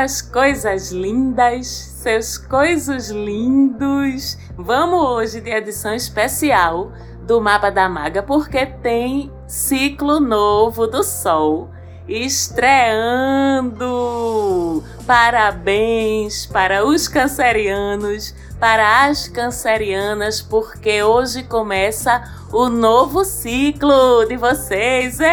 Suas coisas lindas, seus coisos lindos. Vamos hoje de edição especial do Mapa da Maga porque tem ciclo novo do Sol estreando. Parabéns para os cancerianos, para as cancerianas, porque hoje começa o novo ciclo de vocês. Ei!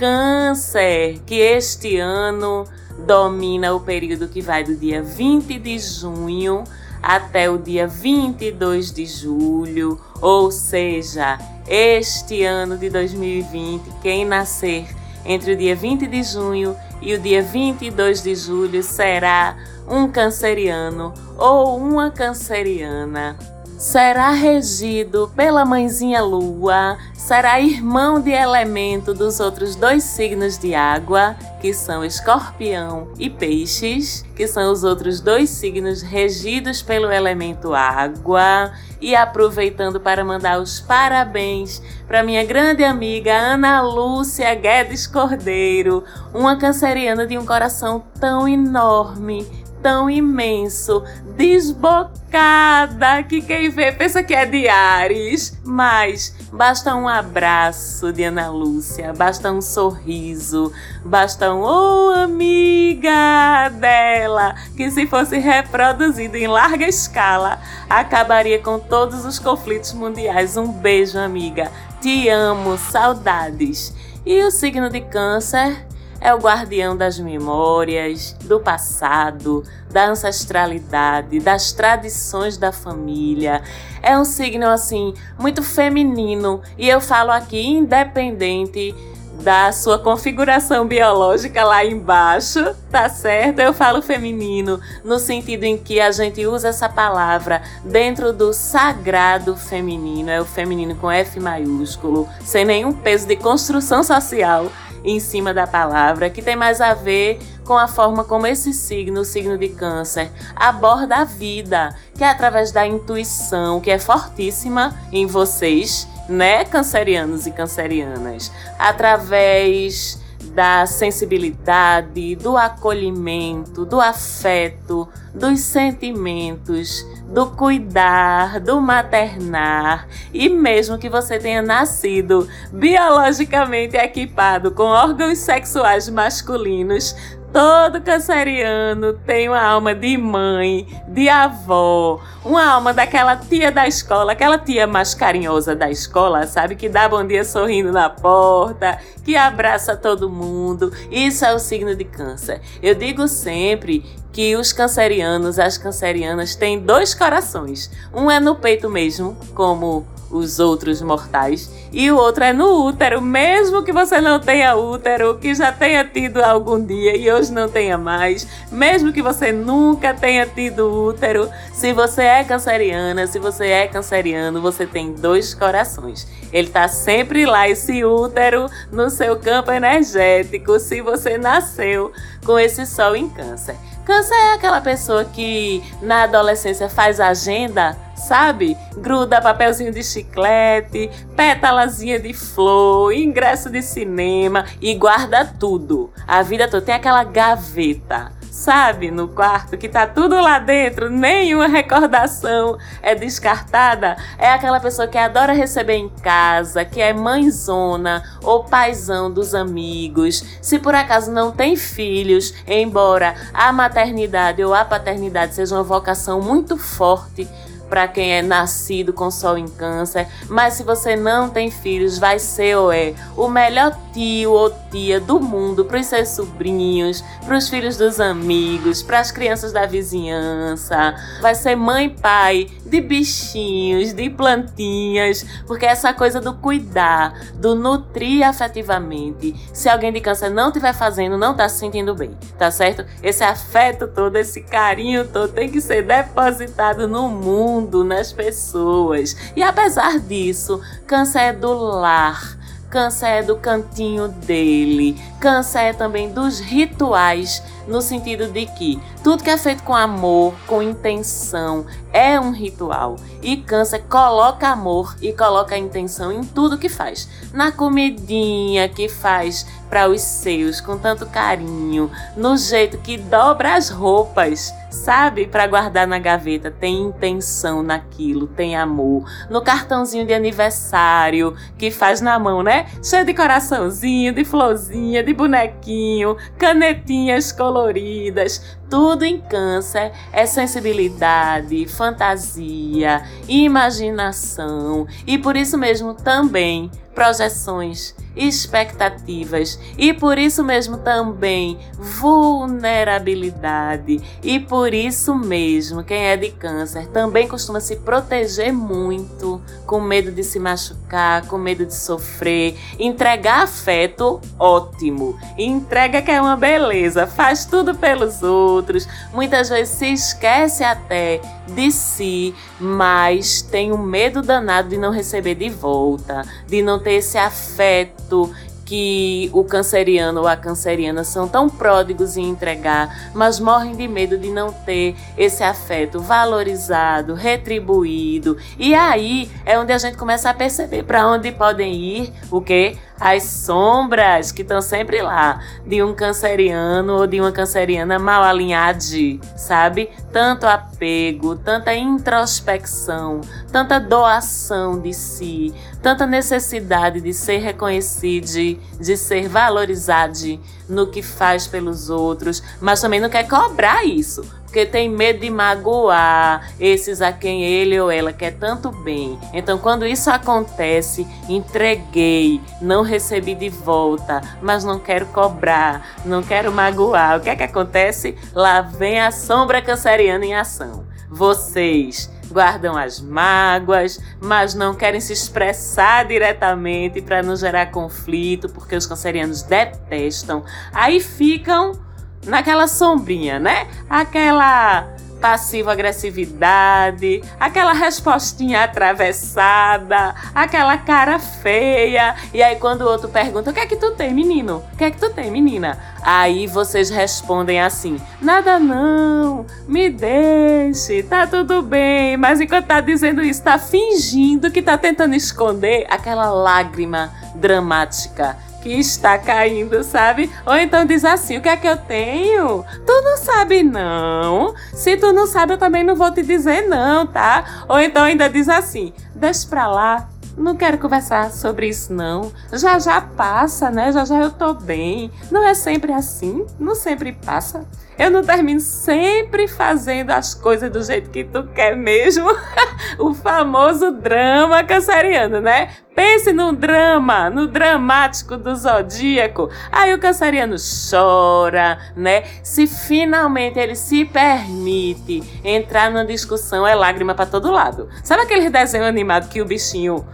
Câncer, que este ano domina o período que vai do dia 20 de junho até o dia 22 de julho, ou seja, este ano de 2020, quem nascer entre o dia 20 de junho e o dia 22 de julho será um canceriano ou uma canceriana será regido pela mãezinha lua, será irmão de elemento dos outros dois signos de água, que são escorpião e peixes, que são os outros dois signos regidos pelo elemento água. E aproveitando para mandar os parabéns para minha grande amiga Ana Lúcia Guedes Cordeiro, uma canceriana de um coração tão enorme tão imenso, desbocada, que quem vê pensa que é de Ares. Mas basta um abraço de Ana Lúcia, basta um sorriso, basta um oh amiga dela, que se fosse reproduzido em larga escala, acabaria com todos os conflitos mundiais. Um beijo, amiga. Te amo, saudades. E o signo de Câncer é o guardião das memórias, do passado, da ancestralidade, das tradições da família. É um signo assim muito feminino e eu falo aqui independente da sua configuração biológica lá embaixo, tá certo? Eu falo feminino no sentido em que a gente usa essa palavra dentro do sagrado feminino, é o feminino com F maiúsculo, sem nenhum peso de construção social em cima da palavra, que tem mais a ver com a forma como esse signo, o signo de Câncer, aborda a vida, que é através da intuição, que é fortíssima em vocês, né, cancerianos e cancerianas, através da sensibilidade, do acolhimento, do afeto, dos sentimentos, do cuidar, do maternar. E mesmo que você tenha nascido biologicamente equipado com órgãos sexuais masculinos, Todo canceriano tem uma alma de mãe, de avó, uma alma daquela tia da escola, aquela tia mais carinhosa da escola, sabe? Que dá bom dia sorrindo na porta, que abraça todo mundo. Isso é o signo de câncer. Eu digo sempre que os cancerianos, as cancerianas têm dois corações. Um é no peito mesmo, como os outros mortais, e o outro é no útero, mesmo que você não tenha útero, que já tenha tido algum dia e hoje não tenha mais, mesmo que você nunca tenha tido útero, se você é canceriana, se você é canceriano, você tem dois corações. Ele está sempre lá, esse útero, no seu campo energético, se você nasceu com esse sol em câncer. Câncer é aquela pessoa que na adolescência faz agenda sabe? Gruda papelzinho de chiclete, pétalazinha de flor, ingresso de cinema e guarda tudo. A vida toda tem aquela gaveta sabe, no quarto, que tá tudo lá dentro, nenhuma recordação é descartada, é aquela pessoa que adora receber em casa, que é mãezona ou paizão dos amigos. Se por acaso não tem filhos, embora a maternidade ou a paternidade seja uma vocação muito forte, para quem é nascido com sol em câncer, mas se você não tem filhos, vai ser ou é. O melhor tio ou tia do mundo para os seus sobrinhos, para os filhos dos amigos, para as crianças da vizinhança. Vai ser mãe e pai de bichinhos, de plantinhas, porque essa coisa do cuidar, do nutrir afetivamente. Se alguém de câncer não estiver fazendo, não está se sentindo bem, tá certo? Esse afeto todo, esse carinho todo tem que ser depositado no mundo, nas pessoas. E apesar disso, câncer é do lar. Câncer é do cantinho dele. Câncer é também dos rituais, no sentido de que tudo que é feito com amor, com intenção, é um ritual. E Câncer coloca amor e coloca intenção em tudo que faz. Na comidinha que faz para os seus com tanto carinho, no jeito que dobra as roupas, sabe? Para guardar na gaveta, tem intenção naquilo, tem amor. No cartãozinho de aniversário que faz na mão, né? Cheio de coraçãozinho, de florzinha, de bonequinho, canetinhas coloridas, tudo em câncer é sensibilidade, fantasia, imaginação e por isso mesmo também projeções, expectativas e por isso mesmo também vulnerabilidade. E por isso mesmo, quem é de câncer também costuma se proteger muito, com medo de se machucar, com medo de sofrer. Entregar afeto, ótimo. Entrega que é uma beleza, faz tudo pelos outros. Muitas vezes se esquece até de si, mas tem um medo danado de não receber de volta, de não ter esse afeto que o canceriano ou a canceriana são tão pródigos em entregar, mas morrem de medo de não ter esse afeto valorizado, retribuído. E aí é onde a gente começa a perceber para onde podem ir o que as sombras que estão sempre lá de um canceriano ou de uma canceriana mal alinhada, sabe? Tanto apego, tanta introspecção, tanta doação de si, tanta necessidade de ser reconhecido, de ser valorizado no que faz pelos outros, mas também não quer cobrar isso porque tem medo de magoar esses a quem ele ou ela quer tanto bem. Então, quando isso acontece, entreguei, não recebi de volta, mas não quero cobrar, não quero magoar. O que é que acontece? Lá vem a sombra canceriana em ação. Vocês guardam as mágoas, mas não querem se expressar diretamente para não gerar conflito, porque os cancerianos detestam. Aí ficam naquela sombrinha, né? Aquela passivo-agressividade, aquela respostinha atravessada, aquela cara feia. E aí quando o outro pergunta: "O que é que tu tem, menino? O que é que tu tem, menina?" Aí vocês respondem assim: "Nada não. Me deixe. Tá tudo bem." Mas enquanto tá dizendo isso, tá fingindo que tá tentando esconder aquela lágrima dramática que está caindo, sabe? Ou então diz assim: o que é que eu tenho? Tu não sabe, não. Se tu não sabe, eu também não vou te dizer, não, tá? Ou então ainda diz assim: deixa pra lá. Não quero conversar sobre isso, não. Já já passa, né? Já já eu tô bem. Não é sempre assim, não sempre passa. Eu não termino sempre fazendo as coisas do jeito que tu quer mesmo. o famoso drama canceriano, né? Pense no drama, no dramático do zodíaco. Aí o canceriano chora, né? Se finalmente ele se permite entrar numa discussão, é lágrima para todo lado. Sabe aquele desenho animado que o bichinho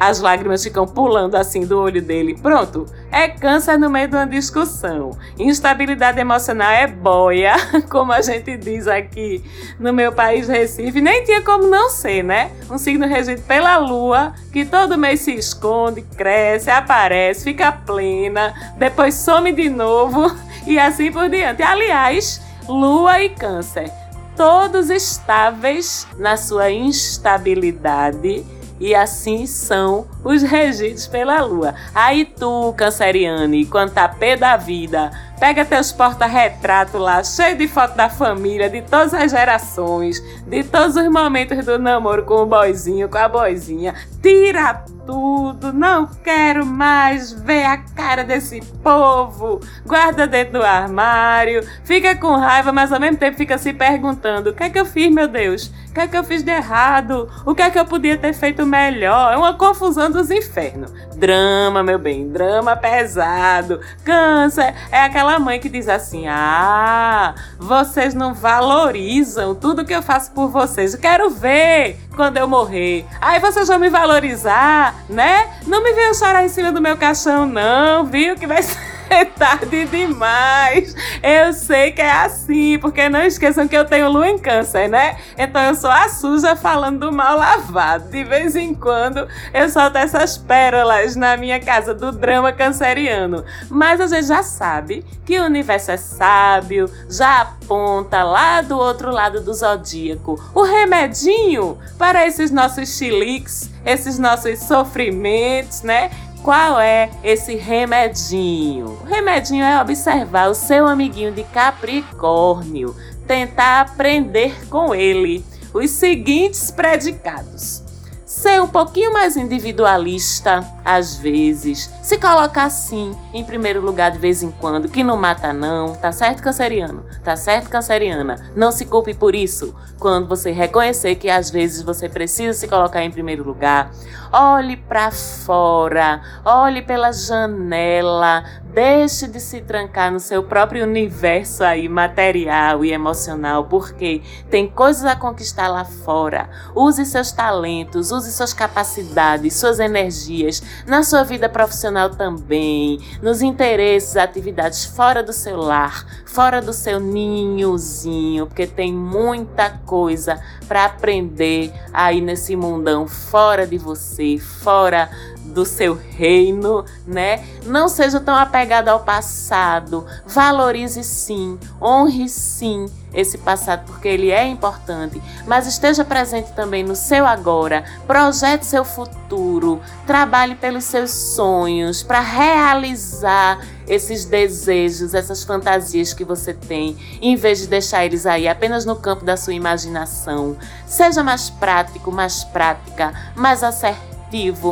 as lágrimas ficam pulando assim do olho dele. Pronto, é câncer no meio de uma discussão. Instabilidade emocional é boia, como a gente diz aqui no meu país Recife. Nem tinha como não ser, né? Um signo regido pela lua, que todo mês se esconde, cresce, aparece, fica plena, depois some de novo e assim por diante. Aliás, lua e câncer. Todos estáveis na sua instabilidade e assim são os regidos pela lua. Aí tu, canceriane, quando tá pé da vida, pega teus porta-retrato lá, cheio de foto da família, de todas as gerações, de todos os momentos do namoro com o boizinho, com a boizinha, tira tudo, não quero mais ver a cara desse povo. Guarda dentro do armário, fica com raiva, mas ao mesmo tempo fica se perguntando: o que é que eu fiz, meu Deus? O que é que eu fiz de errado? O que é que eu podia ter feito melhor? É uma confusão dos infernos. Drama, meu bem, drama pesado. Câncer é aquela mãe que diz assim: Ah, vocês não valorizam tudo que eu faço por vocês. Eu quero ver quando eu morrer. Aí vocês vão me valorizar, né? Não me venham chorar em cima do meu caixão, não, viu? Que vai ser. é tarde demais. Eu sei que é assim, porque não esqueçam que eu tenho lua em câncer, né? Então eu sou a suja falando do mal lavado. De vez em quando eu solto essas pérolas na minha casa do drama canceriano. Mas a gente já sabe que o universo é sábio, já aponta lá do outro lado do zodíaco o remedinho para esses nossos chiliques, esses nossos sofrimentos, né? Qual é esse remedinho? O remedinho é observar o seu amiguinho de Capricórnio, tentar aprender com ele os seguintes predicados ser um pouquinho mais individualista, às vezes, se colocar assim em primeiro lugar de vez em quando, que não mata não, tá certo, canceriano? Tá certo, canceriana? Não se culpe por isso. Quando você reconhecer que às vezes você precisa se colocar em primeiro lugar, olhe para fora, olhe pela janela, Deixe de se trancar no seu próprio universo aí material e emocional, porque tem coisas a conquistar lá fora. Use seus talentos, use suas capacidades, suas energias na sua vida profissional também, nos interesses, atividades fora do seu lar, fora do seu ninhozinho, porque tem muita coisa para aprender aí nesse mundão fora de você, fora do seu reino, né? Não seja tão apegado ao passado. Valorize sim, honre sim esse passado porque ele é importante, mas esteja presente também no seu agora. Projete seu futuro, trabalhe pelos seus sonhos para realizar esses desejos, essas fantasias que você tem, em vez de deixar eles aí apenas no campo da sua imaginação. Seja mais prático, mais prática, mais acertado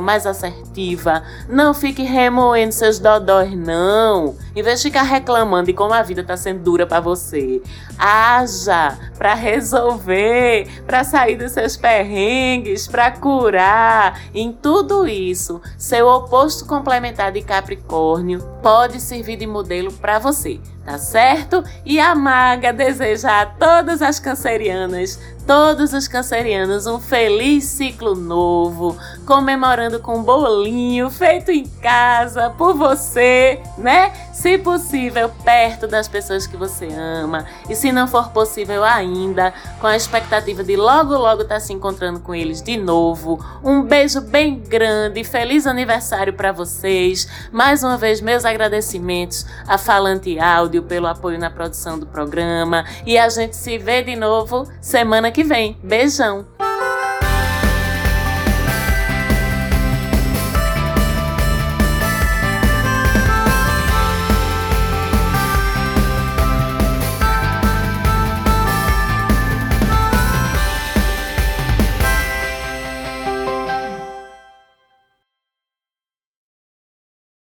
mais assertiva. Não fique remoendo seus dodóis, não. Em vez de ficar reclamando de como a vida tá sendo dura para você, haja para resolver, para sair dos seus perrengues, para curar. Em tudo isso, seu oposto complementar de Capricórnio pode servir de modelo para você tá certo? E a maga deseja a todas as cancerianas, todos os cancerianos, um feliz ciclo novo, comemorando com um bolinho feito em casa por você, né? Se possível, perto das pessoas que você ama, e se não for possível ainda, com a expectativa de logo logo estar tá se encontrando com eles de novo. Um beijo bem grande, feliz aniversário para vocês. Mais uma vez meus agradecimentos a Falante Áudio pelo apoio na produção do programa. E a gente se vê de novo semana que vem. Beijão!